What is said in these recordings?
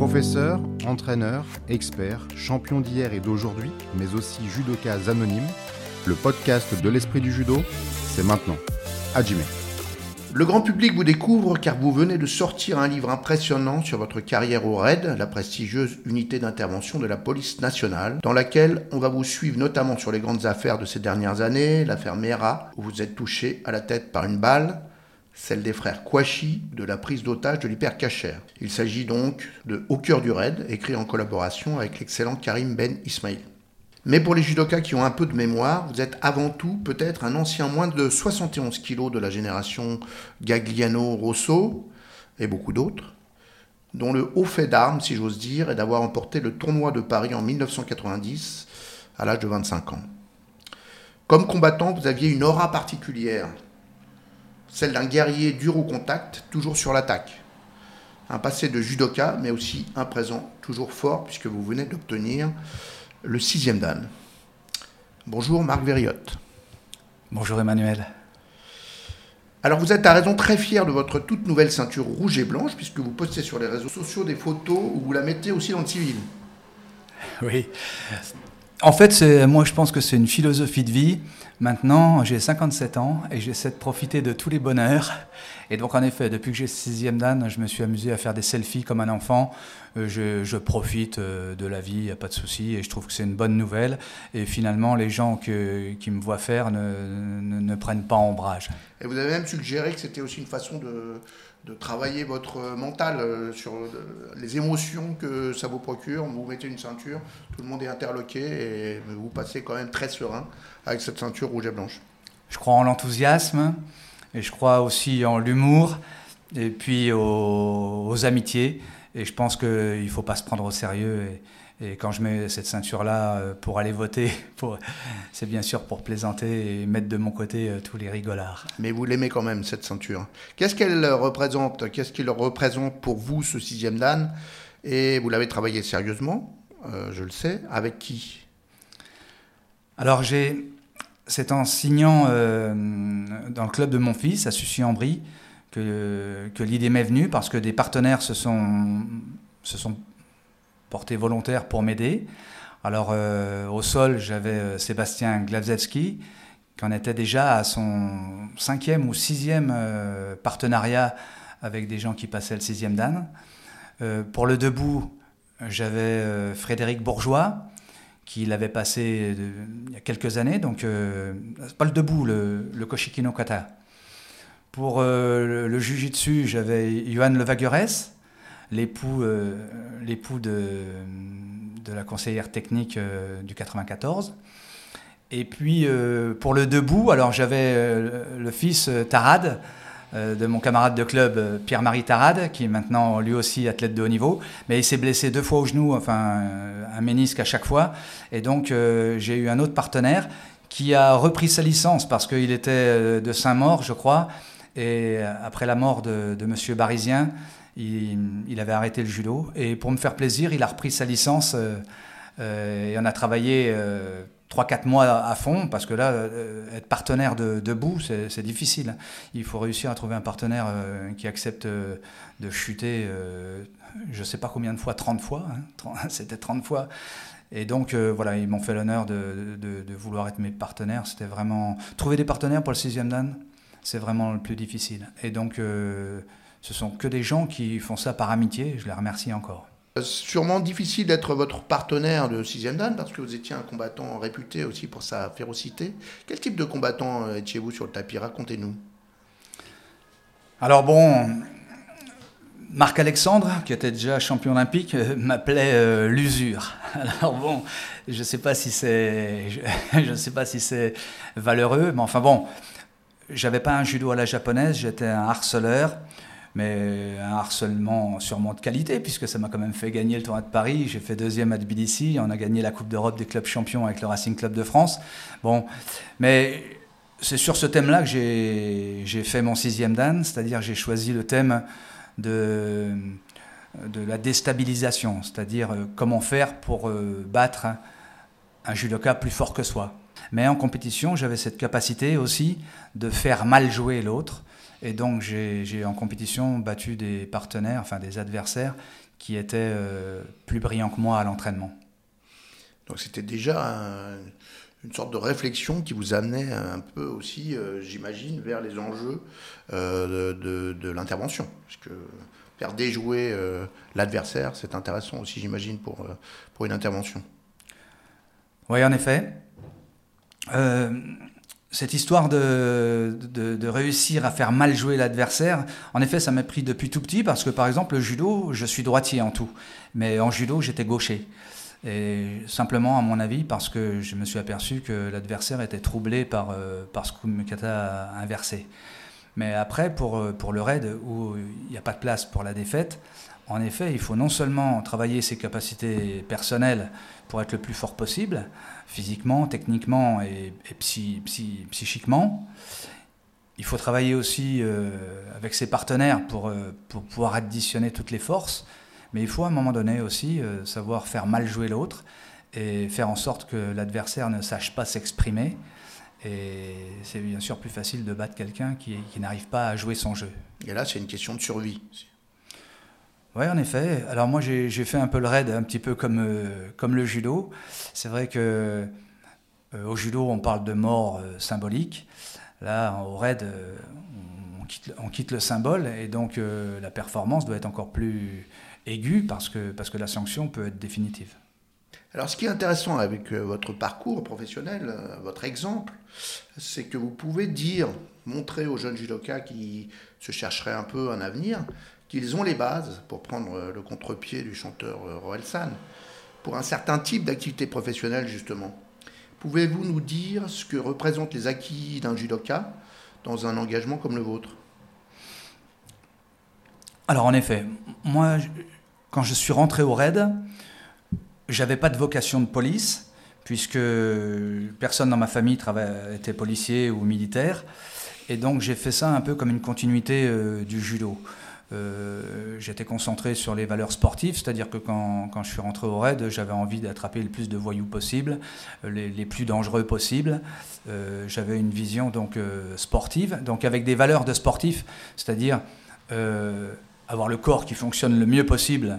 Professeur, entraîneur, expert, champion d'hier et d'aujourd'hui, mais aussi judoka anonyme, le podcast de l'esprit du judo, c'est maintenant. Hajime. Le grand public vous découvre car vous venez de sortir un livre impressionnant sur votre carrière au RAID, la prestigieuse unité d'intervention de la police nationale, dans laquelle on va vous suivre notamment sur les grandes affaires de ces dernières années, l'affaire Mera, où vous êtes touché à la tête par une balle, celle des frères Kouachi, de la prise d'otage de l'hypercachère. Il s'agit donc de Au cœur du raid, écrit en collaboration avec l'excellent Karim Ben Ismail. Mais pour les judokas qui ont un peu de mémoire, vous êtes avant tout peut-être un ancien moins de 71 kg de la génération Gagliano-Rosso et beaucoup d'autres, dont le haut fait d'armes, si j'ose dire, est d'avoir remporté le tournoi de Paris en 1990 à l'âge de 25 ans. Comme combattant, vous aviez une aura particulière, celle d'un guerrier dur au contact, toujours sur l'attaque. Un passé de judoka, mais aussi un présent toujours fort, puisque vous venez d'obtenir le sixième dan. Bonjour Marc Verriotte. Bonjour Emmanuel. Alors vous êtes à raison très fier de votre toute nouvelle ceinture rouge et blanche puisque vous postez sur les réseaux sociaux des photos où vous la mettez aussi dans le civil. Oui. En fait, moi je pense que c'est une philosophie de vie. Maintenant, j'ai 57 ans et j'essaie de profiter de tous les bonheurs. Et donc, en effet, depuis que j'ai sixième dan, je me suis amusé à faire des selfies comme un enfant. Euh, je, profite euh, de la vie, il a pas de souci, et je trouve que c'est une bonne nouvelle. Et finalement, les gens qui me voient faire ne, prennent pas ombrage. Et vous avez même suggéré que c'était aussi une façon de, de travailler votre mental euh, sur les émotions que ça vous procure. Vous mettez une ceinture, tout le monde est interloqué et vous passez quand même très serein avec cette ceinture rouge et blanche. Je crois en l'enthousiasme et je crois aussi en l'humour et puis aux, amitiés. Et je pense qu'il ne faut pas se prendre au sérieux. Quand je mets cette ceinture-là euh, pour aller voter, c'est bien sûr pour plaisanter et mettre de mon côté euh, tous les rigolards. Mais vous l'aimez quand même, cette ceinture. Qu'est-ce qu'elle représente Qu'est-ce qu'il représente pour vous, ce sixième dan? Et vous l'avez travaillé sérieusement, euh, je le sais. Avec qui? Alors j'ai c'est en signant euh, dans le club de mon fils, à Sucy-en-Brie, que, que l'idée m'est venue parce que des partenaires se sont, se sont portés volontaires pour m'aider. Alors euh, au sol, j'avais euh, Sébastien Glavzewski, qui en était déjà à son cinquième ou sixième partenariat avec des gens qui passaient le sixième dan. pour le debout, j'avais Frédéric Bourgeois, qui l'avait passé il y a quelques années, donc euh, pas le debout, le, le Koshikino Kata. Pour euh, le, le Jujitsu, j'avais Johan Levaguerès, l'époux euh, l'époux de, de la conseillère technique du 94. Et puis pour le debout, alors j'avais le fils Tarad, euh, de mon camarade de club euh, Pierre-Marie Tarade, qui est maintenant lui aussi athlète de haut niveau, mais il s'est blessé deux fois au genou, enfin euh, un ménisque à chaque fois, et donc j'ai eu un autre partenaire qui a repris sa licence parce qu'il était de Saint-Maur, je crois, et après la mort de, de Monsieur Barisien, il, avait arrêté le judo, et pour me faire plaisir, il a repris sa licence, et on a travaillé 3-4 mois à fond, parce que là, euh, être partenaire de, debout, c'est difficile. Il faut réussir à trouver un partenaire euh, qui accepte euh, de chuter, je ne sais pas combien de fois, 30 fois, hein, c'était 30 fois. Et donc, voilà, ils m'ont fait l'honneur de, de, vouloir être mes partenaires. C'était vraiment... Trouver des partenaires pour le sixième dan, c'est vraiment le plus difficile. Et donc, ce sont que des gens qui font ça par amitié, je les remercie encore. Sûrement difficile d'être votre partenaire de 6 Dan parce que vous étiez un combattant réputé aussi pour sa férocité. Quel type de combattant euh, étiez-vous sur le tapis? Racontez-nous. Alors bon, Marc Alexandre, qui était déjà champion olympique, euh, m'appelait euh, l'usure. Alors bon, je ne sais pas si c'est, je, sais pas si c'est valeureux, mais enfin bon, j'avais pas un judo à la japonaise, j'étais un harceleur mais un harcèlement sûrement de qualité, puisque ça m'a quand même fait gagner le tournoi de Paris. J'ai fait deuxième à Tbilissi, on a gagné la Coupe d'Europe des clubs champions avec le Racing Club de France. Bon, mais c'est sur ce thème-là que j'ai fait mon sixième dan, c'est-à-dire j'ai choisi le thème de, de la déstabilisation, c'est-à-dire euh, comment faire pour euh, battre un judoka plus fort que soi. Mais en compétition, j'avais cette capacité aussi de faire mal jouer l'autre et donc j'ai en compétition battu des partenaires, enfin des adversaires, qui était plus brillant que moi à l'entraînement. Donc c'était déjà une sorte de réflexion qui vous amenait un peu aussi, j'imagine, vers les enjeux de, de l'intervention. Parce que faire déjouer euh, l'adversaire, c'est intéressant aussi, j'imagine, pour, euh, pour une intervention. Oui, en effet. Euh, cette histoire de, de, réussir à faire mal jouer l'adversaire, en effet, ça m'a pris depuis tout petit parce que, par exemple, le judo, je suis droitier en tout. Mais en judo, j'étais gaucher. Et simplement, à mon avis, parce que je me suis aperçu que l'adversaire était troublé par, par ce Kumukata inversé. Mais après, pour, euh, pour le raid, où il n'y a pas de place pour la défaite, en effet, il faut non seulement travailler ses capacités personnelles pour être le plus fort possible, physiquement, techniquement et, psychiquement, il faut travailler aussi euh, avec ses partenaires euh, pour, pouvoir additionner toutes les forces, mais il faut à un moment donné aussi savoir faire mal jouer l'autre et faire en sorte que l'adversaire ne sache pas s'exprimer et c'est bien sûr plus facile de battre quelqu'un qui, n'arrive pas à jouer son jeu. Et là, c'est une question de survie. Oui, en effet. Alors moi, j'ai fait un peu le raid, un petit peu comme, euh, comme le judo. C'est vrai que euh, au judo, on parle de mort euh, symbolique. Là, au raid, on quitte, on, quitte, le symbole, et donc la performance doit être encore plus aiguë parce que, parce que la sanction peut être définitive. Alors ce qui est intéressant avec votre parcours professionnel, votre exemple, c'est que vous pouvez dire, montrer aux jeunes judokas qui se chercheraient un peu un avenir, qu'ils ont les bases pour prendre euh, le contre-pied du chanteur Roel San, pour un certain type d'activité professionnelle justement. Pouvez-vous nous dire ce que représentent les acquis d'un judoka dans un engagement comme le vôtre? Alors en effet, moi, quand je suis rentré au RAID, j'avais pas de vocation de police, puisque personne dans ma famille était policier ou militaire. Et donc j'ai fait ça un peu comme une continuité euh, du judo. Euh, j'étais concentré sur les valeurs sportives, c'est-à-dire que quand, quand, je suis rentré au raid, j'avais envie d'attraper le plus de voyous possible, les, les plus dangereux possibles. Euh, j'avais une vision donc sportive, donc avec des valeurs de sportif, c'est-à-dire avoir le corps qui fonctionne le mieux possible euh,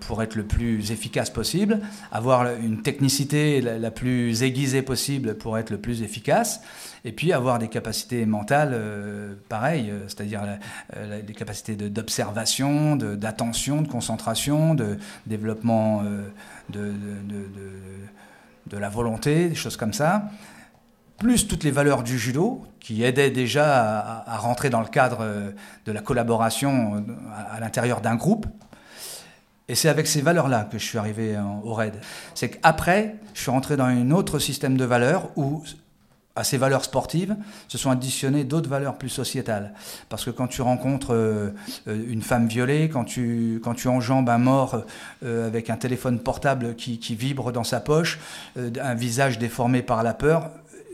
pour être le plus efficace possible, avoir une technicité la, plus aiguisée possible pour être le plus efficace, et puis avoir des capacités mentales euh, pareilles, euh, c'est-à-dire des capacités d'observation, d'attention, de, concentration, de développement de, de, la volonté, des choses comme ça plus toutes les valeurs du judo, qui aidaient déjà à, rentrer dans le cadre de la collaboration à l'intérieur d'un groupe, et c'est avec ces valeurs-là que je suis arrivé au RAID. C'est qu'après, je suis rentré dans un autre système de valeurs où, à ces valeurs sportives, se sont additionnées d'autres valeurs plus sociétales. Parce que quand tu rencontres euh, une femme violée, quand tu, quand tu enjambes un mort euh, avec un téléphone portable qui, vibre dans sa poche, euh, un visage déformé par la peur,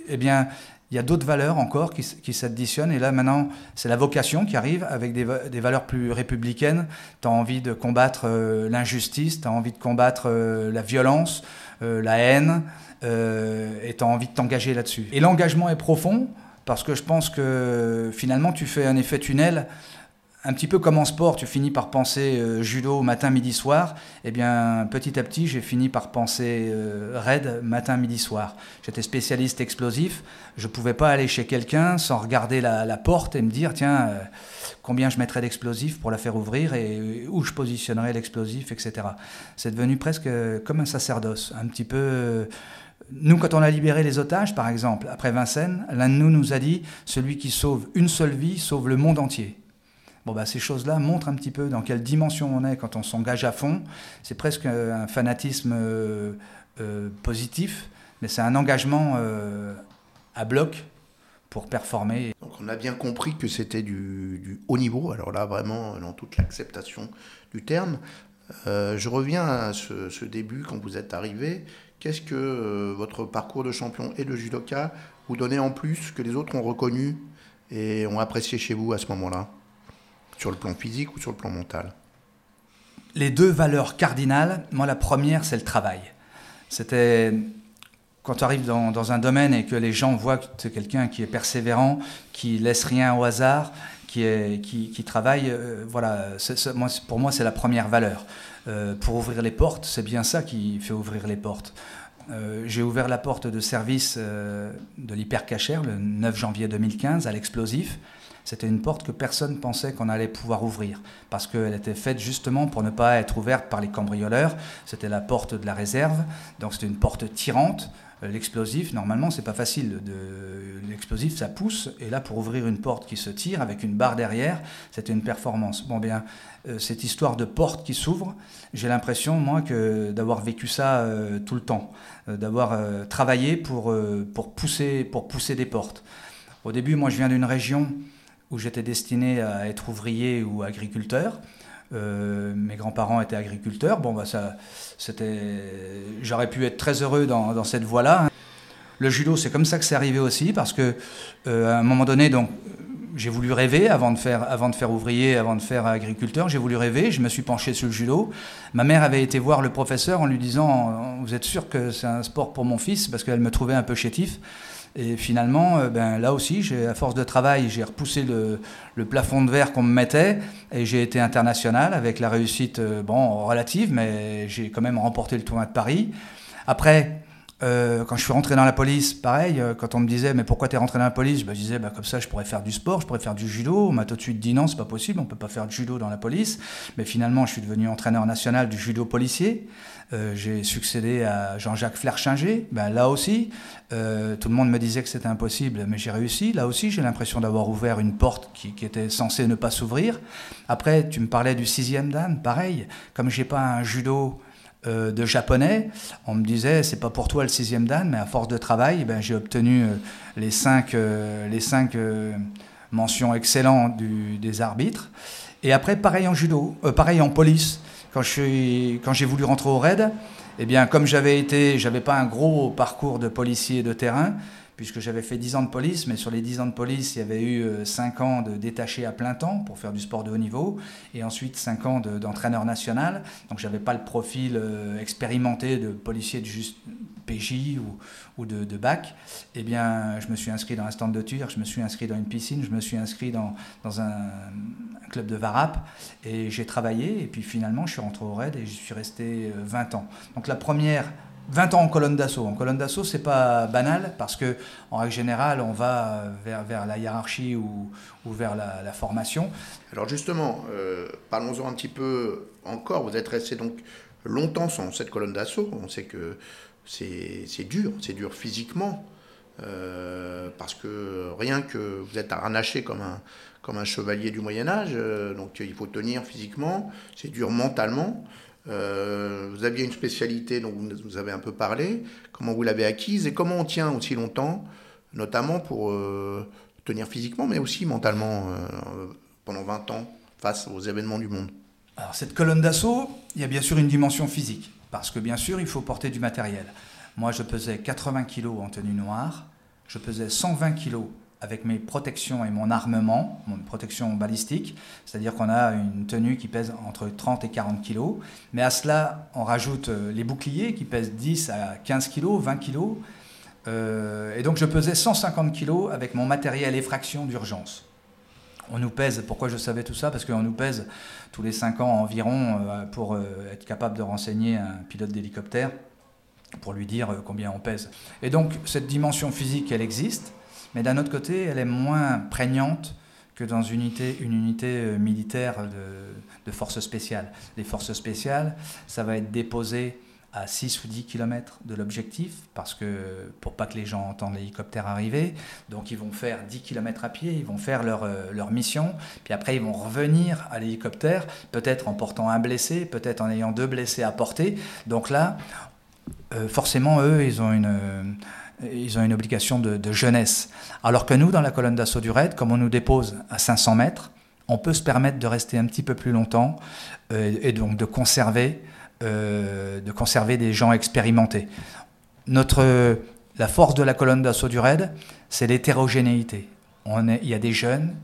eh bien, il y a d'autres valeurs encore qui, s'additionnent. Et là, maintenant, c'est la vocation qui arrive avec des, des valeurs plus républicaines. Tu as envie de combattre euh, l'injustice, tu as envie de combattre euh, la violence, euh, la haine, et tu as envie de t'engager là-dessus. Et l'engagement est profond parce que je pense que finalement, tu fais un effet tunnel un petit peu comme en sport, tu finis par penser euh, judo matin, midi, soir. Eh bien, petit à petit, j'ai fini par penser euh, raid matin, midi, soir. J'étais spécialiste explosif. Je ne pouvais pas aller chez quelqu'un sans regarder la, porte et me dire tiens, euh, combien je mettrais d'explosifs pour la faire ouvrir et où je positionnerais l'explosif, etc. C'est devenu presque comme un sacerdoce, un petit peu. Nous, quand on a libéré les otages, par exemple, après Vincennes, l'un de nous nous a dit Celui qui sauve une seule vie sauve le monde entier. Bon, bah, ces choses-là montrent un petit peu dans quelle dimension on est quand on s'engage à fond. C'est presque un fanatisme euh, euh, positif, mais c'est un engagement euh, à bloc pour performer. Donc on a bien compris que c'était du, haut niveau, alors là vraiment dans toute l'acceptation du terme. je reviens à ce, début quand vous êtes arrivé. Qu'est-ce que votre parcours de champion et de judoka vous donnait en plus que les autres ont reconnu et ont apprécié chez vous à ce moment-là? Sur le plan physique ou sur le plan mental Les deux valeurs cardinales, moi la première c'est le travail. C'était quand tu arrives dans, un domaine et que les gens voient que tu es quelqu'un qui est persévérant, qui laisse rien au hasard, qui, est, qui, travaille. voilà, moi, pour moi, c'est la première valeur. pour ouvrir les portes, c'est bien ça qui fait ouvrir les portes. j'ai ouvert la porte de service de l'hypercachère le 9 janvier 2015 à l'explosif. C'était une porte que personne pensait qu'on allait pouvoir ouvrir, parce qu'elle était faite justement pour ne pas être ouverte par les cambrioleurs. C'était la porte de la réserve, donc c'était une porte tirante. Euh, l'explosif, normalement, c'est pas facile. L'explosif, ça pousse, et là, pour ouvrir une porte qui se tire avec une barre derrière, c'était une performance. Bon, bien, euh, cette histoire de porte qui s'ouvre, j'ai l'impression, moi, que d'avoir vécu ça euh, tout le temps, d'avoir travaillé pour, pour, pousser, pour pousser des portes. Au début, moi, je viens d'une région où j'étais destiné à être ouvrier ou agriculteur. Euh, mes grands-parents étaient agriculteurs. Bon, bah ça, c'était, j'aurais pu être très heureux dans, dans cette voie-là. Le judo, c'est comme ça que c'est arrivé aussi, parce que euh, à un moment donné, donc, j'ai voulu rêver avant de faire, avant de faire ouvrier, avant de faire agriculteur. J'ai voulu rêver. Je me suis penché sur le judo. Ma mère avait été voir le professeur en lui disant "Vous êtes sûr que c'est un sport pour mon fils Parce qu'elle me trouvait un peu chétif. Et finalement, euh, ben, là aussi, à force de travail, j'ai repoussé le, plafond de verre qu'on me mettait et j'ai été international avec la réussite euh, bon, relative, mais j'ai quand même remporté le tournoi de Paris. Après, euh, quand je suis rentré dans la police, pareil, quand on me disait mais pourquoi tu es rentré dans la police, je disais bah, comme ça je pourrais faire du sport, je pourrais faire du judo. On m'a tout de suite dit non, c'est pas possible, on peut pas faire de judo dans la police. Mais finalement, je suis devenu entraîneur national du judo policier. Euh, j'ai succédé à Jean-Jacques Flerchinger. Ben, là aussi, euh, tout le monde me disait que c'était impossible, mais j'ai réussi. Là aussi, j'ai l'impression d'avoir ouvert une porte qui, était censée ne pas s'ouvrir. Après, tu me parlais du sixième dan, pareil. Comme j'ai pas un judo euh, de japonais, on me disait c'est pas pour toi le sixième dan, mais à force de travail, ben, j'ai obtenu les cinq, les cinq mentions excellentes des arbitres. Et après, pareil en judo, pareil en police quand j'ai voulu rentrer au RAID, eh bien, comme j'avais été, j'avais pas un gros parcours de policier de terrain, puisque j'avais fait 10 ans de police, mais sur les 10 ans de police, il y avait eu 5 euh, ans de détaché à plein temps pour faire du sport de haut niveau, et ensuite 5 ans d'entraîneur national. Donc j'avais pas le profil euh, expérimenté de policier de juste PJ ou, de, bac. Eh bien, je me suis inscrit dans un stand de tir, je me suis inscrit dans une piscine, je me suis inscrit dans, dans un, club de Varap et j'ai travaillé et puis finalement je suis rentré au RAID et je suis resté 20 euh, ans. Donc la première 20 ans en colonne d'assaut. En colonne d'assaut, c'est pas banal parce que en règle générale, on va vers, la hiérarchie ou, ou vers la, formation. Alors justement, euh, parlons-en un petit peu encore. Vous êtes resté donc longtemps sans cette colonne d'assaut. On sait que c'est dur, c'est dur physiquement. Euh, parce que rien que vous êtes harnaché comme un, comme un chevalier du Moyen Âge, euh, donc il faut tenir physiquement, c'est dur mentalement. Euh, vous aviez une spécialité dont vous avez un peu parlé, comment vous l'avez acquise et comment on tient aussi longtemps, notamment pour euh, tenir physiquement, mais aussi mentalement pendant 20 ans face aux événements du monde. Alors cette colonne d'assaut, il y a bien sûr une dimension physique, parce que bien sûr il faut porter du matériel. Moi je pesais 80 kg en tenue noire, je pesais 120 kg avec mes protections et mon armement, mon protection balistique, c'est-à-dire qu'on a une tenue qui pèse entre 30 et 40 kg, mais à cela on rajoute euh, les boucliers qui pèsent 10 à 15 kg, 20 kg, et donc je pesais 150 kg avec mon matériel effraction d'urgence. On nous pèse, pourquoi je savais tout ça? Parce qu'on nous pèse tous les 5 ans environ euh, pour euh, être capable de renseigner un pilote d'hélicoptère pour lui dire combien on pèse. Et donc cette dimension physique, elle existe, mais d'un autre côté, elle est moins prégnante que dans une unité, euh, militaire de, forces spéciales. Les forces spéciales, ça va être déposé à 6 ou 10 km de l'objectif, parce que pour pas que les gens entendent l'hélicoptère arriver, donc ils vont faire 10 km à pied, ils vont faire leur, euh, leur mission, puis après ils vont revenir à l'hélicoptère, peut-être en portant un blessé, peut-être en ayant deux blessés à porter. Donc là, euh, forcément, eux, ils ont une ils ont une obligation de, jeunesse. Alors que nous, dans la colonne d'assaut du raid, comme on nous dépose à 500 mètres, on peut se permettre de rester un petit peu plus longtemps euh, et donc de conserver, euh, de conserver des gens expérimentés. Notre, la force de la colonne d'assaut du raid, c'est l'hétérogénéité. il y a des jeunes,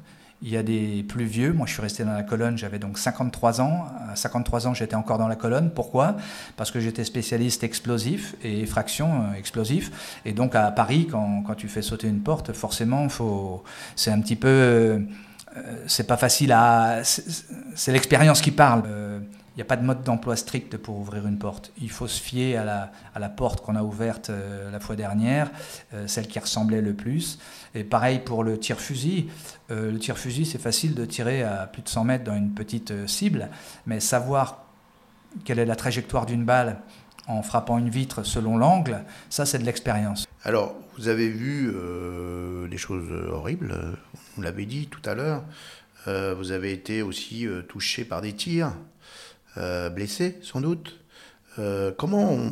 il y a des plus vieux. Moi, je suis resté dans la colonne, j'avais donc 53 ans. À 53 ans, j'étais encore dans la colonne. Pourquoi? Parce que j'étais spécialiste explosif et effraction euh, explosif. Et donc, à Paris, quand, quand, tu fais sauter une porte, forcément, faut, c'est un petit peu. Euh, c'est pas facile à. C'est l'expérience qui parle. Il n'y a pas de mode d'emploi strict pour ouvrir une porte. Il faut se fier à la, à la porte qu'on a ouverte euh, la fois dernière, euh, celle qui ressemblait le plus. Et pareil pour le tir-fusil. Euh, le tir-fusil, c'est facile de tirer à plus de 100 mètres dans une petite cible, mais savoir quelle est la trajectoire d'une balle en frappant une vitre selon l'angle, ça c'est de l'expérience. Alors, vous avez vu des choses horribles, vous l'avez dit tout à l'heure. vous avez été aussi touché par des tirs. Euh, blessé sans doute. Euh, comment on,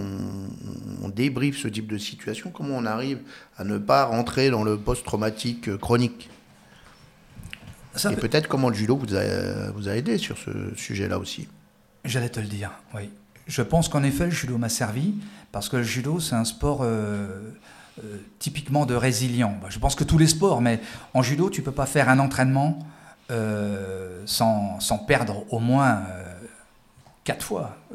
on, débriefe ce type de situation? Comment on arrive à ne pas rentrer dans le post-traumatique chronique? Et peut-être comment le judo vous a, vous a aidé sur ce sujet-là aussi? J'allais te le dire, oui. Je pense qu'en effet, le judo m'a servi, parce que le judo, c'est un sport euh, typiquement de résilient. Bah, je pense que tous les sports, mais en judo, tu peux pas faire un entraînement sans, sans, perdre au moins quatre fois. Euh,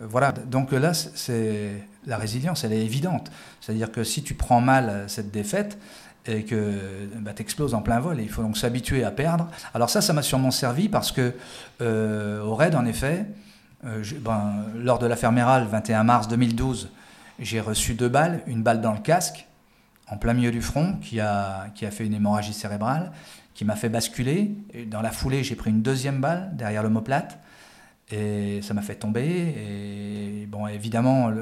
voilà, donc là, c'est la résilience, elle est évidente. C'est-à-dire que si tu prends mal cette défaite et que bah, tu exploses en plein vol, il faut donc s'habituer à perdre. Alors ça, ça m'a sûrement servi parce que euh, au raid, en effet, euh, ben, lors de l'affaire Méral, 21 mars 2012, j'ai reçu deux balles, une balle dans le casque, en plein milieu du front, qui a, qui a fait une hémorragie cérébrale, qui m'a fait basculer. Et dans la foulée, j'ai pris une deuxième balle derrière l'omoplate. Et ça m'a fait tomber. Et bon, évidemment,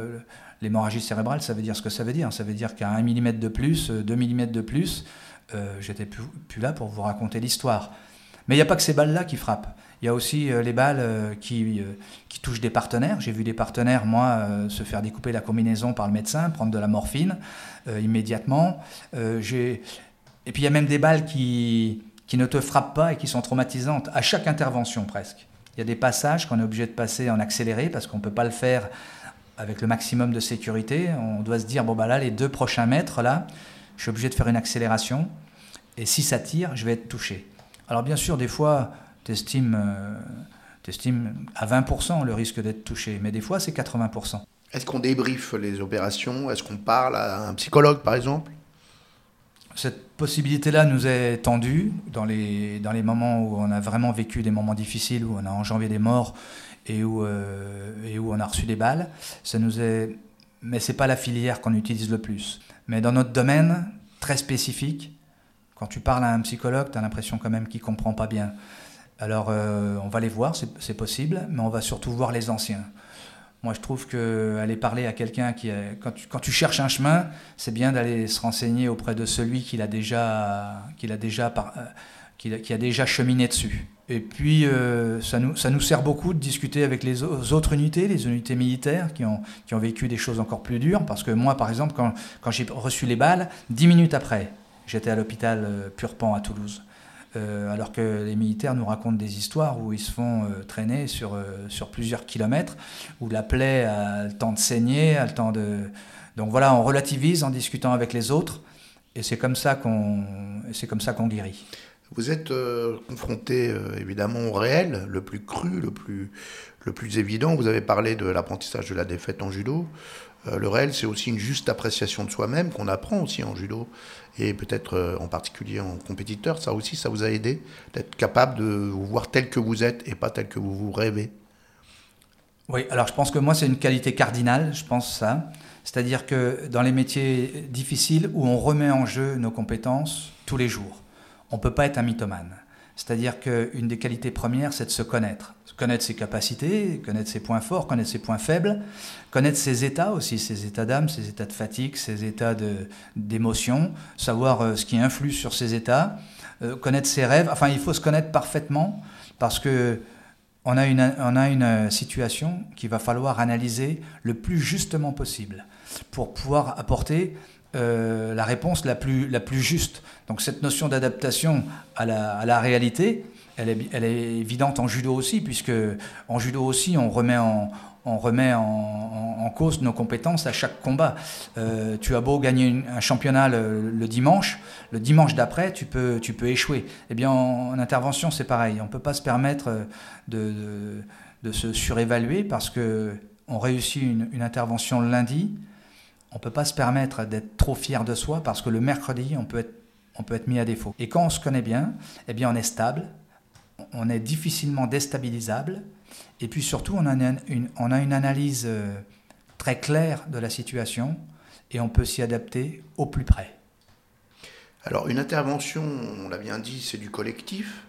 l'hémorragie cérébrale, ça veut dire ce que ça veut dire. Ça veut dire qu'à 1 mm de plus, 2 mm de plus, euh, j'étais plus, là pour vous raconter l'histoire. Mais il n'y a pas que ces balles-là qui frappent. Il y a aussi euh, les balles euh, qui, touchent des partenaires. J'ai vu des partenaires, moi, se faire découper la combinaison par le médecin, prendre de la morphine immédiatement. et puis il y a même des balles qui ne te frappent pas et qui sont traumatisantes, à chaque intervention presque. Il y a des passages qu'on est obligé de passer en accéléré parce qu'on ne peut pas le faire avec le maximum de sécurité. On doit se dire, bon, bah là, les deux prochains mètres, là, je suis obligé de faire une accélération. Et si ça tire, je vais être touché. Alors, bien sûr, des fois, tu estimes, euh, à 20% le risque d'être touché, mais des fois, c'est 80%. Est-ce qu'on débriefe les opérations? Est-ce qu'on parle à un psychologue, par exemple? Cette possibilité-là nous est tendue dans les, dans les moments où on a vraiment vécu des moments difficiles, où on a enjambé des morts et où, euh, et où on a reçu des balles. Ça nous est... Mais ce n'est pas la filière qu'on utilise le plus. Mais dans notre domaine, très spécifique, quand tu parles à un psychologue, tu as l'impression quand même qu'il ne comprend pas bien. Alors euh, on va les voir, c'est possible, mais on va surtout voir les anciens. Moi, je trouve qu'aller parler à quelqu'un qui quand tu, quand tu cherches un chemin, c'est bien d'aller se renseigner auprès de celui qui l'a déjà, qui l'a déjà, par, euh, qui, a déjà cheminé dessus. Et puis, euh, ça, nous, ça nous sert beaucoup de discuter avec les autres unités, les unités militaires qui ont, qui ont vécu des choses encore plus dures. Parce que moi, par exemple, quand, quand j'ai reçu les balles, dix minutes après, j'étais à l'hôpital euh, Purpan à Toulouse. Euh, alors que les militaires nous racontent des histoires où ils se font euh, traîner sur, euh, sur plusieurs kilomètres, où la plaie a le temps de saigner, a le temps de... Donc voilà, on relativise en discutant avec les autres, et c'est comme ça qu'on c'est comme ça qu'on guérit. Vous êtes confronté évidemment au réel, le plus cru, le plus, le plus évident. Vous avez parlé de l'apprentissage de la défaite en judo. Euh, le réel, c'est aussi une juste appréciation de soi-même qu'on apprend aussi en judo et peut-être euh, en particulier en compétiteur. Ça aussi, ça vous a aidé d'être capable de vous voir tel que vous êtes et pas tel que vous vous rêvez? Oui, alors je pense que moi, c'est une qualité cardinale, je pense ça. C'est-à-dire que dans les métiers difficiles où on remet en jeu nos compétences tous les jours, on ne peut pas être un mythomane. C'est-à-dire qu'une des qualités premières, c'est de se connaître. Connaître ses capacités, connaître ses points forts, connaître ses points faibles, connaître ses états aussi, ses états d'âme, ses états de fatigue, ses états d'émotion, savoir euh, ce qui influe sur ses états, euh, connaître ses rêves. Enfin, il faut se connaître parfaitement parce que on a une, on a une situation qu'il va falloir analyser le plus justement possible pour pouvoir apporter euh, la réponse la plus, la plus juste. Donc cette notion d'adaptation à la, à la, réalité, elle est, elle est, évidente en judo aussi, puisque en judo aussi, on remet en, on remet en, en, cause nos compétences à chaque combat. Euh, tu as beau gagner un championnat le, dimanche, le dimanche d'après, tu peux, tu peux échouer. Eh bien, en, intervention, c'est pareil. On ne peut pas se permettre de, de, de se surévaluer parce que on réussit une, une intervention le lundi, on ne peut pas se permettre d'être trop fier de soi parce que le mercredi, on peut être on peut être mis à défaut. Et quand on se connaît bien, eh bien on est stable, on est difficilement déstabilisable, et puis surtout on a une, on a une analyse euh, très claire de la situation, et on peut s'y adapter au plus près. Alors une intervention, on l'a bien dit, c'est du collectif,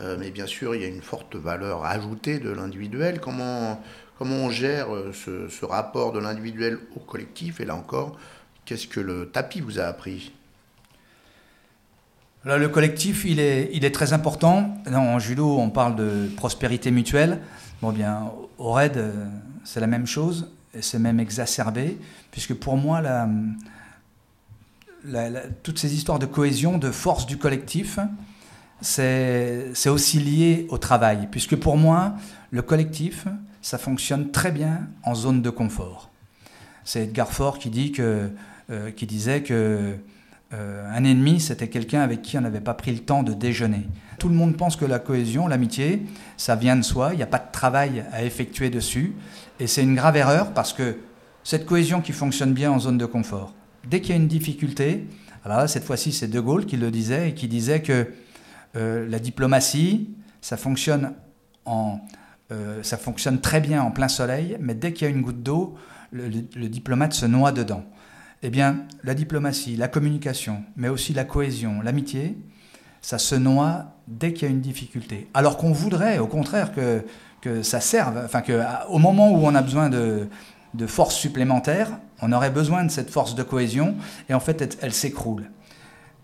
euh, mais bien sûr il y a une forte valeur ajoutée de l'individuel. Comment, comment on gère euh, ce, rapport de l'individuel au collectif Et là encore, qu'est-ce que le tapis vous a appris le collectif, il est, très important. en judo, on parle de prospérité mutuelle. Bon, bien, au RAID, euh, c'est la même chose, et c'est même exacerbé, puisque pour moi, toutes ces histoires de cohésion, de force du collectif, c'est aussi lié au travail, puisque pour moi, le collectif, ça fonctionne très bien en zone de confort. C'est Edgar Faure qui, euh, disait que euh, un ennemi, c'était quelqu'un avec qui on n'avait pas pris le temps de déjeuner. Tout le monde pense que la cohésion, l'amitié, ça vient de soi, il n'y a pas de travail à effectuer dessus, et c'est une grave erreur parce que cette cohésion qui fonctionne bien en zone de confort, dès qu'il y a une difficulté, alors là, cette fois-ci, c'est De Gaulle qui le disait, et qui disait que euh, la diplomatie, ça fonctionne, en, euh, ça fonctionne très bien en plein soleil, mais dès qu'il y a une goutte d'eau, le diplomate se noie dedans eh bien, la diplomatie, la communication, mais aussi la cohésion, l'amitié, ça se noie dès qu'il y a une difficulté. Alors qu'on voudrait, au contraire, que, que ça serve, enfin qu'au moment où on a besoin de, de force supplémentaire, on aurait besoin de cette force de cohésion, et en fait, elle, s'écroule.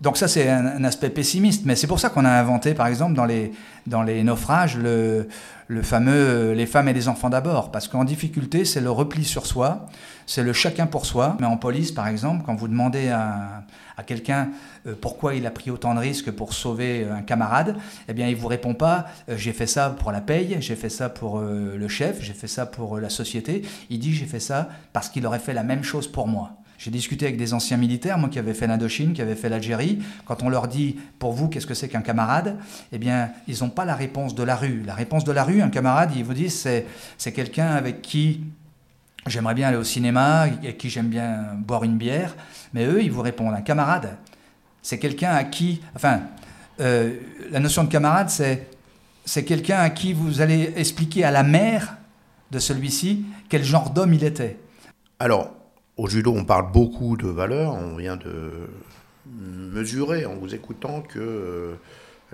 Donc ça, c'est un, aspect pessimiste, mais c'est pour ça qu'on a inventé, par exemple, dans les, dans les naufrages, le, le fameux euh, les femmes et les enfants d'abord, parce qu'en difficulté, c'est le repli sur soi, c'est le chacun pour soi. Mais en police, par exemple, quand vous demandez à, quelqu'un euh, pourquoi il a pris autant de risques pour sauver euh, un camarade, eh bien, il vous répond pas j'ai fait ça pour la paye, j'ai fait ça pour le chef, j'ai fait ça pour la société. Il dit j'ai fait ça parce qu'il aurait fait la même chose pour moi. J'ai discuté avec des anciens militaires, moi qui avaient fait l'Indochine, qui avaient fait l'Algérie. Quand on leur dit, pour vous, qu'est-ce que c'est qu'un camarade Eh bien, ils n'ont pas la réponse de la rue. La réponse de la rue, un camarade, ils vous disent, c'est, c'est quelqu'un avec qui j'aimerais bien aller au cinéma, avec qui j'aime bien boire une bière. Mais eux, ils vous répondent, un camarade, c'est quelqu'un à qui... Enfin, euh, la notion de camarade, c'est, c'est quelqu'un à qui vous allez expliquer à la mère de celui-ci quel genre d'homme il était. Alors, au judo, on parle beaucoup de valeurs. On vient de mesurer en vous écoutant que euh,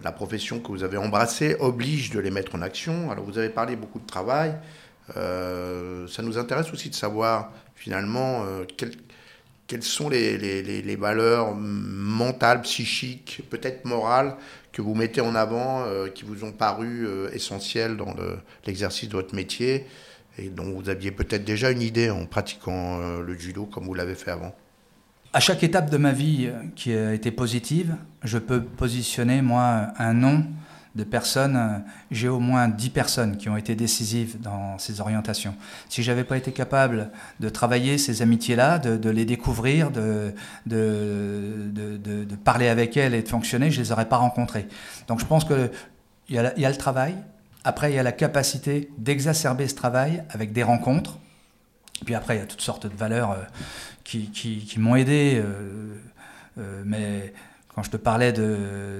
la profession que vous avez embrassée oblige de les mettre en action. Alors vous avez parlé beaucoup de travail. Euh, ça nous intéresse aussi de savoir finalement euh, quelles, sont les, valeurs mentales, psychiques, peut-être morales que vous mettez en avant, qui vous ont paru essentielles dans l'exercice de votre métier et dont vous aviez peut-être déjà une idée en pratiquant euh, le judo comme vous l'avez fait avant À chaque étape de ma vie euh, qui a été positive, je peux positionner, moi, un nom de personnes. J'ai au moins 10 personnes qui ont été décisives dans ces orientations. Si je n'avais pas été capable de travailler ces amitiés-là, de, les découvrir, de, de, de, parler avec elles et de fonctionner, je ne les aurais pas rencontrées. Donc je pense qu'il y, y a le travail, après, il y a la capacité d'exacerber ce travail avec des rencontres. Puis après, il y a toutes sortes de valeurs euh, qui, qui, m'ont aidé. Euh, euh, mais quand je te parlais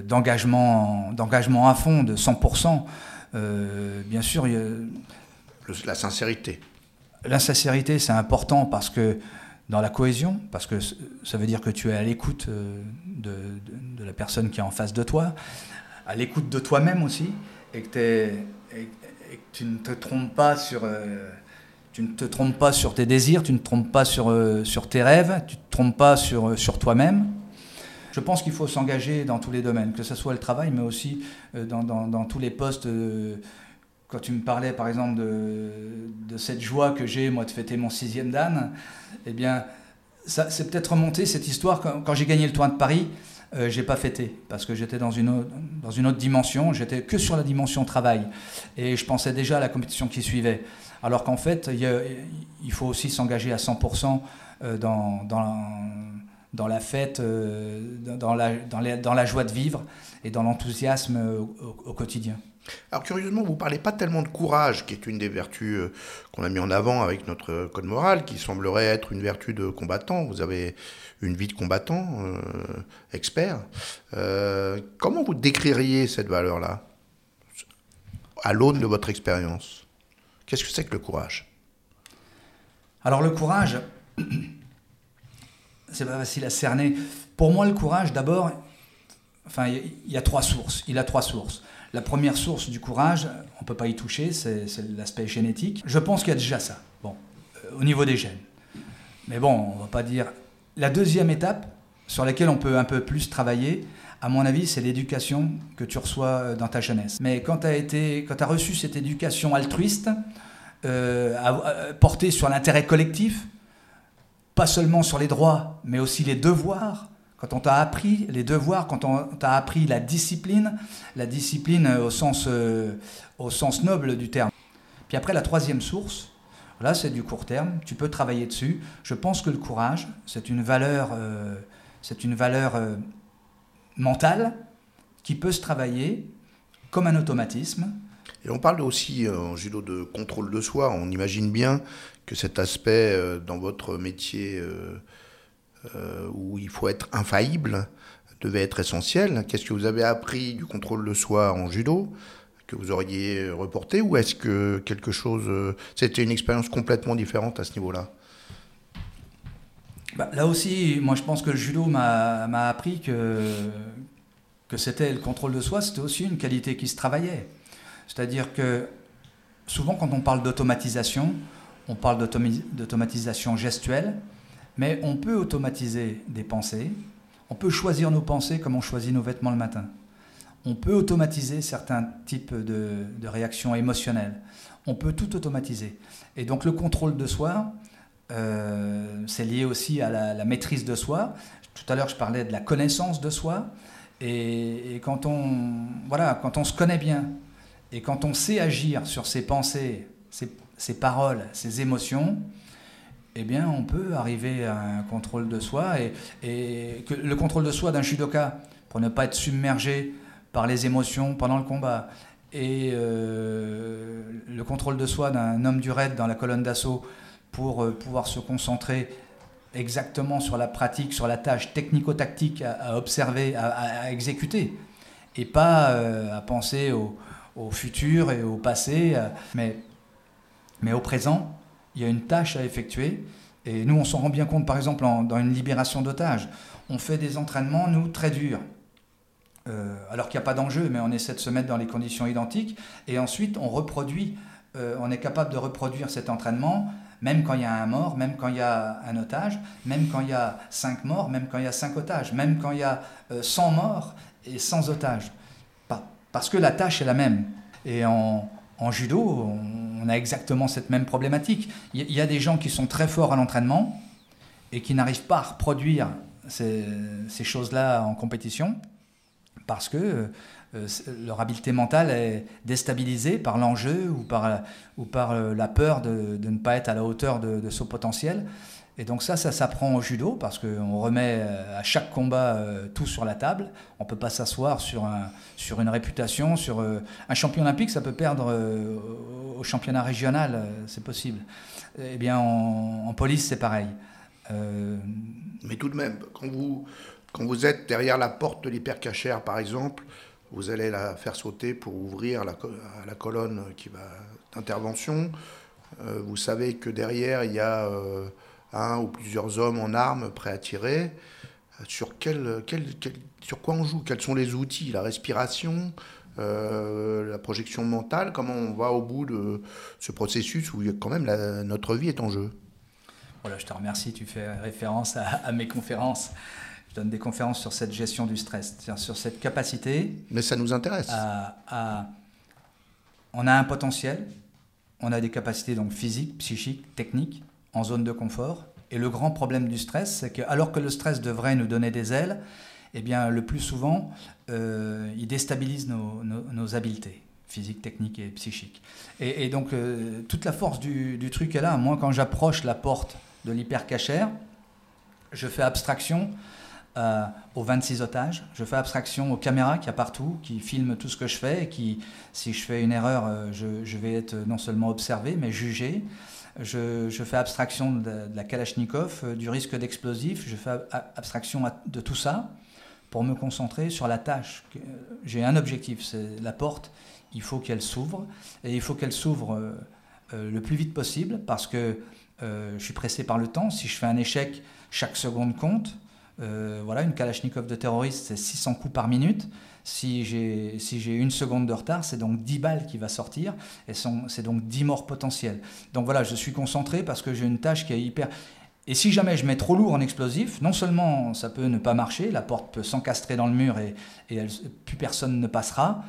d'engagement d'engagement à fond, de 100%, bien sûr... Il y a... La sincérité. La sincérité, c'est important parce que dans la cohésion, parce que ça veut dire que tu es à l'écoute de, de, la personne qui est en face de toi, à l'écoute de toi-même aussi, et que tu es et, tu ne te trompes pas sur, euh, tu ne te trompes pas sur tes désirs, tu ne te trompes pas sur, euh, sur tes rêves, tu ne te trompes pas sur, euh, sur toi-même. Je pense qu'il faut s'engager dans tous les domaines, que ce soit le travail, mais aussi dans, dans, tous les postes. quand tu me parlais, par exemple, de, de cette joie que j'ai, moi, de fêter mon sixième dan, eh bien, c'est peut-être remonté, cette histoire, quand, quand j'ai gagné le toit de Paris, euh, j'ai pas fêté parce que j'étais dans une, autre, dans une autre dimension, j'étais que sur la dimension travail et je pensais déjà à la compétition qui suivait. Alors qu'en fait, il, faut aussi s'engager à 100% euh, dans, dans, la fête, euh, dans la, dans, dans, la joie de vivre et dans l'enthousiasme au, quotidien. Alors curieusement, vous ne parlez pas tellement de courage, qui est une des vertus euh, qu'on a mis en avant avec notre code moral, qui semblerait être une vertu de combattant. Vous avez une vie de combattant, euh, expert. Euh, comment vous décririez cette valeur-là à l'aune de votre expérience? Qu'est-ce que c'est que le courage? Alors le courage, c'est pas facile à cerner. Pour moi, le courage, d'abord, enfin, il y a trois sources. Il a trois sources. La première source du courage, on ne peut pas y toucher, c'est l'aspect génétique. Je pense qu'il y a déjà ça, bon, euh, au niveau des gènes. Mais bon, on va pas dire. La deuxième étape, sur laquelle on peut un peu plus travailler, à mon avis, c'est l'éducation que tu reçois euh, dans ta jeunesse. Mais quand tu as, as reçu cette éducation altruiste, euh, portée sur l'intérêt collectif, pas seulement sur les droits, mais aussi les devoirs, quand on t'a appris les devoirs, quand on t'a appris la discipline, la discipline au sens, euh, au sens noble du terme. Puis après, la troisième source, là, c'est du court terme, tu peux travailler dessus. Je pense que le courage, c'est une valeur, euh, une valeur euh, mentale qui peut se travailler comme un automatisme. Et on parle aussi en judo de contrôle de soi. On imagine bien que cet aspect dans votre métier euh, où il faut être infaillible devait être essentiel. Qu'est-ce que vous avez appris du contrôle de soi en judo que vous auriez reporté ou est-ce que quelque chose... Euh, c'était une expérience complètement différente à ce niveau-là? Bah, Là aussi, moi je pense que le judo m'a appris que, que c'était le contrôle de soi, c'était aussi une qualité qui se travaillait. C'est-à-dire que souvent quand on parle d'automatisation, on parle d'automatisation gestuelle, mais on peut automatiser des pensées, on peut choisir nos pensées comme on choisit nos vêtements le matin. On peut automatiser certains types de, réactions émotionnelles. On peut tout automatiser. Et donc le contrôle de soi, euh, c'est lié aussi à la, maîtrise de soi. Tout à l'heure, je parlais de la connaissance de soi. Et, quand, on, voilà, quand on se connaît bien et quand on sait agir sur ses pensées, ses paroles, ses émotions, eh bien, on peut arriver à un contrôle de soi. Et, le contrôle de soi d'un judoka, pour ne pas être submergé par les émotions pendant le combat, et euh, le contrôle de soi d'un homme du raid dans la colonne d'assaut pour euh, pouvoir se concentrer exactement sur la pratique, sur la tâche technico-tactique à, observer, à, exécuter, et pas euh, à penser au, futur et au passé, mais au présent il y a une tâche à effectuer. Et nous, on s'en rend bien compte, par exemple, dans une libération d'otages. On fait des entraînements, nous, très durs. Euh, alors qu'il n'y a pas d'enjeu, mais on essaie de se mettre dans les conditions identiques. Et ensuite, on reproduit, euh, on est capable de reproduire cet entraînement, même quand il y a un mort, même quand il y a un otage, même quand il y a cinq morts, même quand il y a cinq otages, même quand il y a 100 euh, morts et 100 otages. Parce que la tâche est la même. Et en, en judo, on a exactement cette même problématique. Il y a des gens qui sont très forts à l'entraînement et qui n'arrivent pas à reproduire ces, choses-là en compétition parce que euh, leur habileté mentale est déstabilisée par l'enjeu ou par, ou par la peur de, ne pas être à la hauteur de, de son potentiel. Et donc ça, ça s'apprend au judo parce qu'on remet euh, à chaque combat euh, tout sur la table. On ne peut pas s'asseoir sur, un, sur une réputation. Sur, euh, un champion olympique, ça peut perdre au championnat régional, c'est possible. Eh bien, en, police, c'est pareil. Mais tout de même, quand vous, êtes derrière la porte de l'hypercachère, par exemple, vous allez la faire sauter pour ouvrir la, la colonne qui va d'intervention. vous savez que derrière, il y a un ou plusieurs hommes en armes prêts à tirer. Sur, quel, quel, sur quoi on joue? Quels sont les outils? La respiration euh, la projection mentale, comment on va au bout de ce processus où quand même notre vie est en jeu? Voilà, je te remercie, tu fais référence à, mes conférences. Je donne des conférences sur cette gestion du stress, sur cette capacité. Mais ça nous intéresse. on a un potentiel, on a des capacités donc physiques, psychiques, techniques, en zone de confort. Et le grand problème du stress, c'est que alors que le stress devrait nous donner des ailes, eh bien, le plus souvent, euh, il déstabilise nos, habiletés physiques, techniques et psychiques. Et, donc, euh, toute la force du, truc est là. Moi, quand j'approche la porte de l'hypercachère, je fais abstraction aux 26 otages. Je fais abstraction aux caméras qu'il y a partout, qui filment tout ce que je fais et qui, si je fais une erreur, euh, je, vais être non seulement observé, mais jugé. Je, fais abstraction de, la Kalachnikov, euh, du risque d'explosif. Je fais abstraction de tout ça pour me concentrer sur la tâche. J'ai un objectif, c'est la porte. Il faut qu'elle s'ouvre et il faut qu'elle s'ouvre euh, le plus vite possible parce que je suis pressé par le temps. Si je fais un échec, chaque seconde compte. Euh, voilà, une Kalachnikov de terroriste, c'est 600 coups par minute. Si j'ai si une seconde de retard, c'est donc 10 balles qui va sortir, et c'est donc 10 morts potentielles. Donc voilà, je suis concentré parce que j'ai une tâche qui est hyper... Et si jamais je mets trop lourd en explosif, non seulement ça peut ne pas marcher, la porte peut s'encastrer dans le mur et, et plus personne ne passera,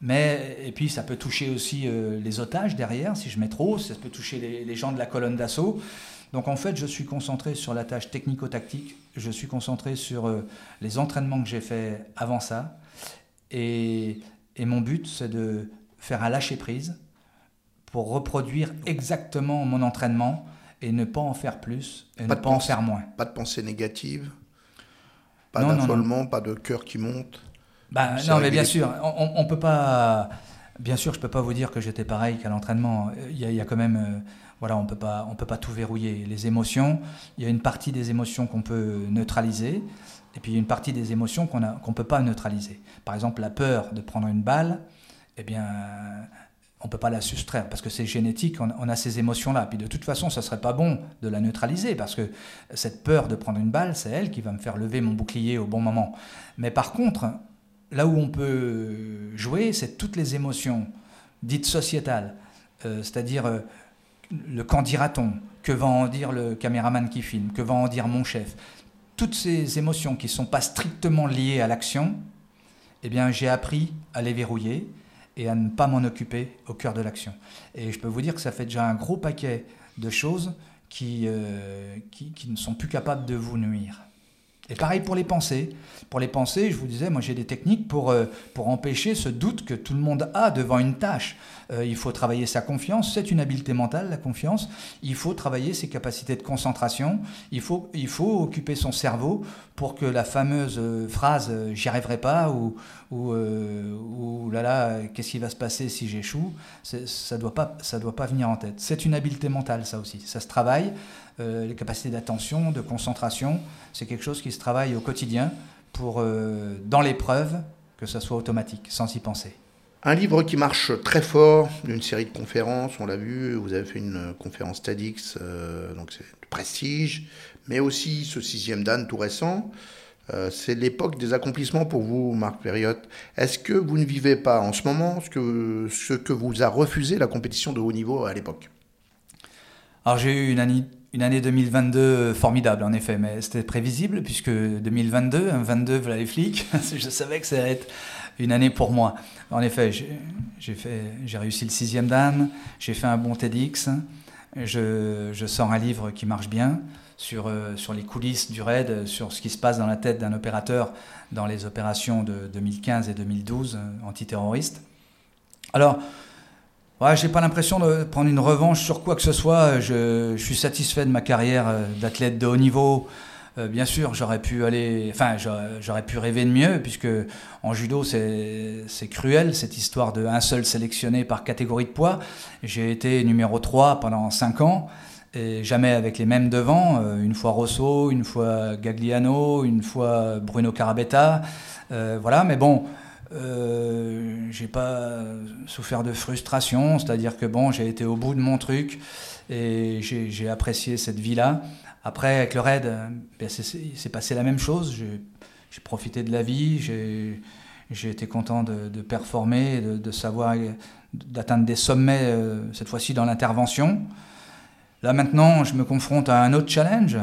mais, et puis ça peut toucher aussi euh, les otages derrière, si je mets trop, ça peut toucher les, les gens de la colonne d'assaut. Donc en fait, je suis concentré sur la tâche technico-tactique, je suis concentré sur euh, les entraînements que j'ai faits avant ça, et, mon but, c'est de faire un lâcher-prise pour reproduire exactement mon entraînement et ne pas en faire plus et ne pas en faire moins. Pas de pensée négative? Pas d'affolement, pas de cœur qui monte? Bah, Non, mais bien sûr, on, ne peut pas... Bien sûr, je ne peux pas vous dire que j'étais pareil qu'à l'entraînement. Il, y, a quand même... Euh, voilà, on ne peut pas tout verrouiller. Les émotions, il y a une partie des émotions qu'on peut neutraliser, et puis il y a une partie des émotions qu'on ne peut pas neutraliser. Par exemple, la peur de prendre une balle, eh bien, on ne peut pas la soustraire parce que c'est génétique, on, a ces émotions-là. Puis de toute façon, ça ne serait pas bon de la neutraliser parce que cette peur de prendre une balle, c'est elle qui va me faire lever mon bouclier au bon moment. Mais par contre, là où on peut jouer, c'est toutes les émotions dites sociétales, euh, c'est-à-dire euh, le qu'en dira-t-on Que va en dire le caméraman qui filme Que va en dire mon chef Toutes ces émotions qui ne sont pas strictement liées à l'action, eh bien, j'ai appris à les verrouiller et à ne pas m'en occuper au cœur de l'action. Et je peux vous dire que ça fait déjà un gros paquet de choses qui, euh, ne sont plus capables de vous nuire. Et pareil pour les pensées. Pour les pensées, je vous disais, moi j'ai des techniques pour, euh, pour empêcher ce doute que tout le monde a devant une tâche. Euh, il faut travailler sa confiance, c'est une habileté mentale, la confiance. Il faut travailler ses capacités de concentration. Il faut, il faut occuper son cerveau pour que la fameuse euh, phrase j'y arriverai pas ou, ou, ou là là, qu'est-ce qui va se passer si j'échoue, ça ne doit, doit pas venir en tête. C'est une habileté mentale, ça aussi. Ça se travaille. Les capacités d'attention, de concentration, c'est quelque chose qui se travaille au quotidien pour, euh, dans l'épreuve, que ça soit automatique, sans y penser. Un livre qui marche très fort, une série de conférences, on l'a vu, vous avez fait une conférence TEDx, euh, donc c'est de prestige, mais aussi ce sixième Dan tout récent. Euh, c'est l'époque des accomplissements pour vous, Marc Périotte. Est-ce que vous ne vivez pas en ce moment ce que, ce que vous a refusé la compétition de haut niveau à l'époque? Alors j'ai eu une année, une année 2022 formidable, en effet, mais c'était prévisible, puisque 2022, 22, voilà les flics, je savais que ça allait être une année pour moi. En effet, j'ai réussi le sixième Dan, j'ai fait un bon TEDx, je, je, sors un livre qui marche bien sur, euh, sur les coulisses du raid, sur ce qui se passe dans la tête d'un opérateur dans les opérations de 2015 et 2012 euh, antiterroristes. Alors, Ouais, j'ai pas l'impression de prendre une revanche sur quoi que ce soit. Je, suis satisfait de ma carrière euh, d'athlète de haut niveau. Euh, bien sûr, j'aurais pu aller, enfin, j'aurais pu rêver de mieux, puisque en judo, c'est cruel cette histoire de un seul sélectionné par catégorie de poids. J'ai été numéro 3 pendant 5 ans, et jamais avec les mêmes devants. Euh, une fois Rosso, une fois Gagliano, une fois Bruno Carabetta. voilà, mais bon. Euh, j'ai pas souffert de frustration, c'est-à-dire que bon, j'ai été au bout de mon truc et j'ai apprécié cette vie-là. Après, avec le raid, ben, c'est passé la même chose. J'ai profité de la vie, j'ai été content de, performer, de savoir, d'atteindre des sommets, euh, cette fois-ci dans l'intervention. Là maintenant, je me confronte à un autre challenge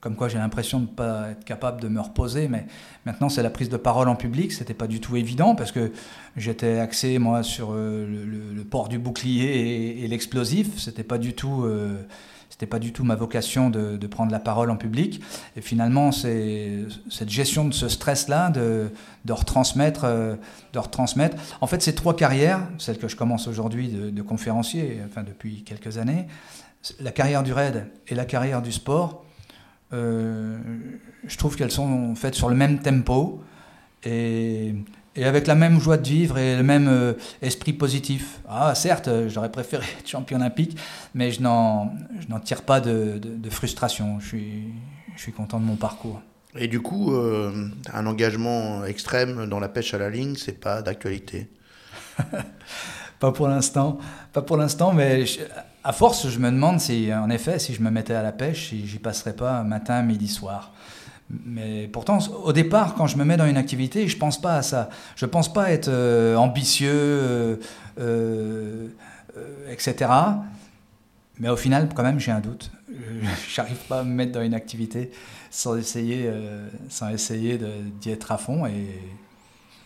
comme quoi j'ai l'impression de ne pas être capable de me reposer, mais maintenant c'est la prise de parole en public, c'était pas du tout évident parce que j'étais axé moi sur euh, le, port du bouclier et, l'explosif, c'était pas euh, pas du tout ma vocation de, prendre la parole en public. Et finalement, c'est cette gestion de ce stress-là, de, de, retransmettre, euh, de retransmettre. En fait, ces trois carrières, celle que je commence aujourd'hui de conférencier, enfin depuis quelques années, la carrière du raid et la carrière du sport, je trouve qu'elles sont faites sur le même tempo et, et, avec la même joie de vivre et le même esprit positif. Ah, certes, j'aurais préféré être champion olympique, mais je n'en tire pas de, de, de, frustration. Je suis, je suis content de mon parcours. Et du coup, euh, un engagement extrême dans la pêche à la ligne, c'est pas d'actualité? Pas pour l'instant, pas pour l'instant, mais à force, je me demande si, en effet, si je me mettais à la pêche, si j'y passerais pas matin, midi, soir. Mais pourtant, au départ, quand je me mets dans une activité, je pense pas à ça. Je pense pas être euh, ambitieux, euh, etc. Mais au final, quand même, j'ai un doute. J'arrive pas à me mettre dans une activité sans essayer, euh, sans essayer d'y être à fond. Et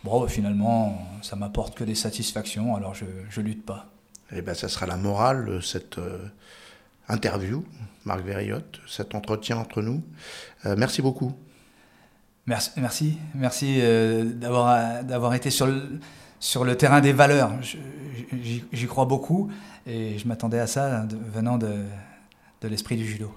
bon, finalement, ça m'apporte que des satisfactions, alors je, je lutte pas. Eh ben, ça sera la morale de cette euh, interview, Marc Verriotte, cet entretien entre nous. Euh, merci beaucoup. Merci, merci, merci d'avoir d'avoir été sur le, sur le terrain des valeurs. J'y crois beaucoup et je m'attendais à ça venant de, de l'esprit du judo.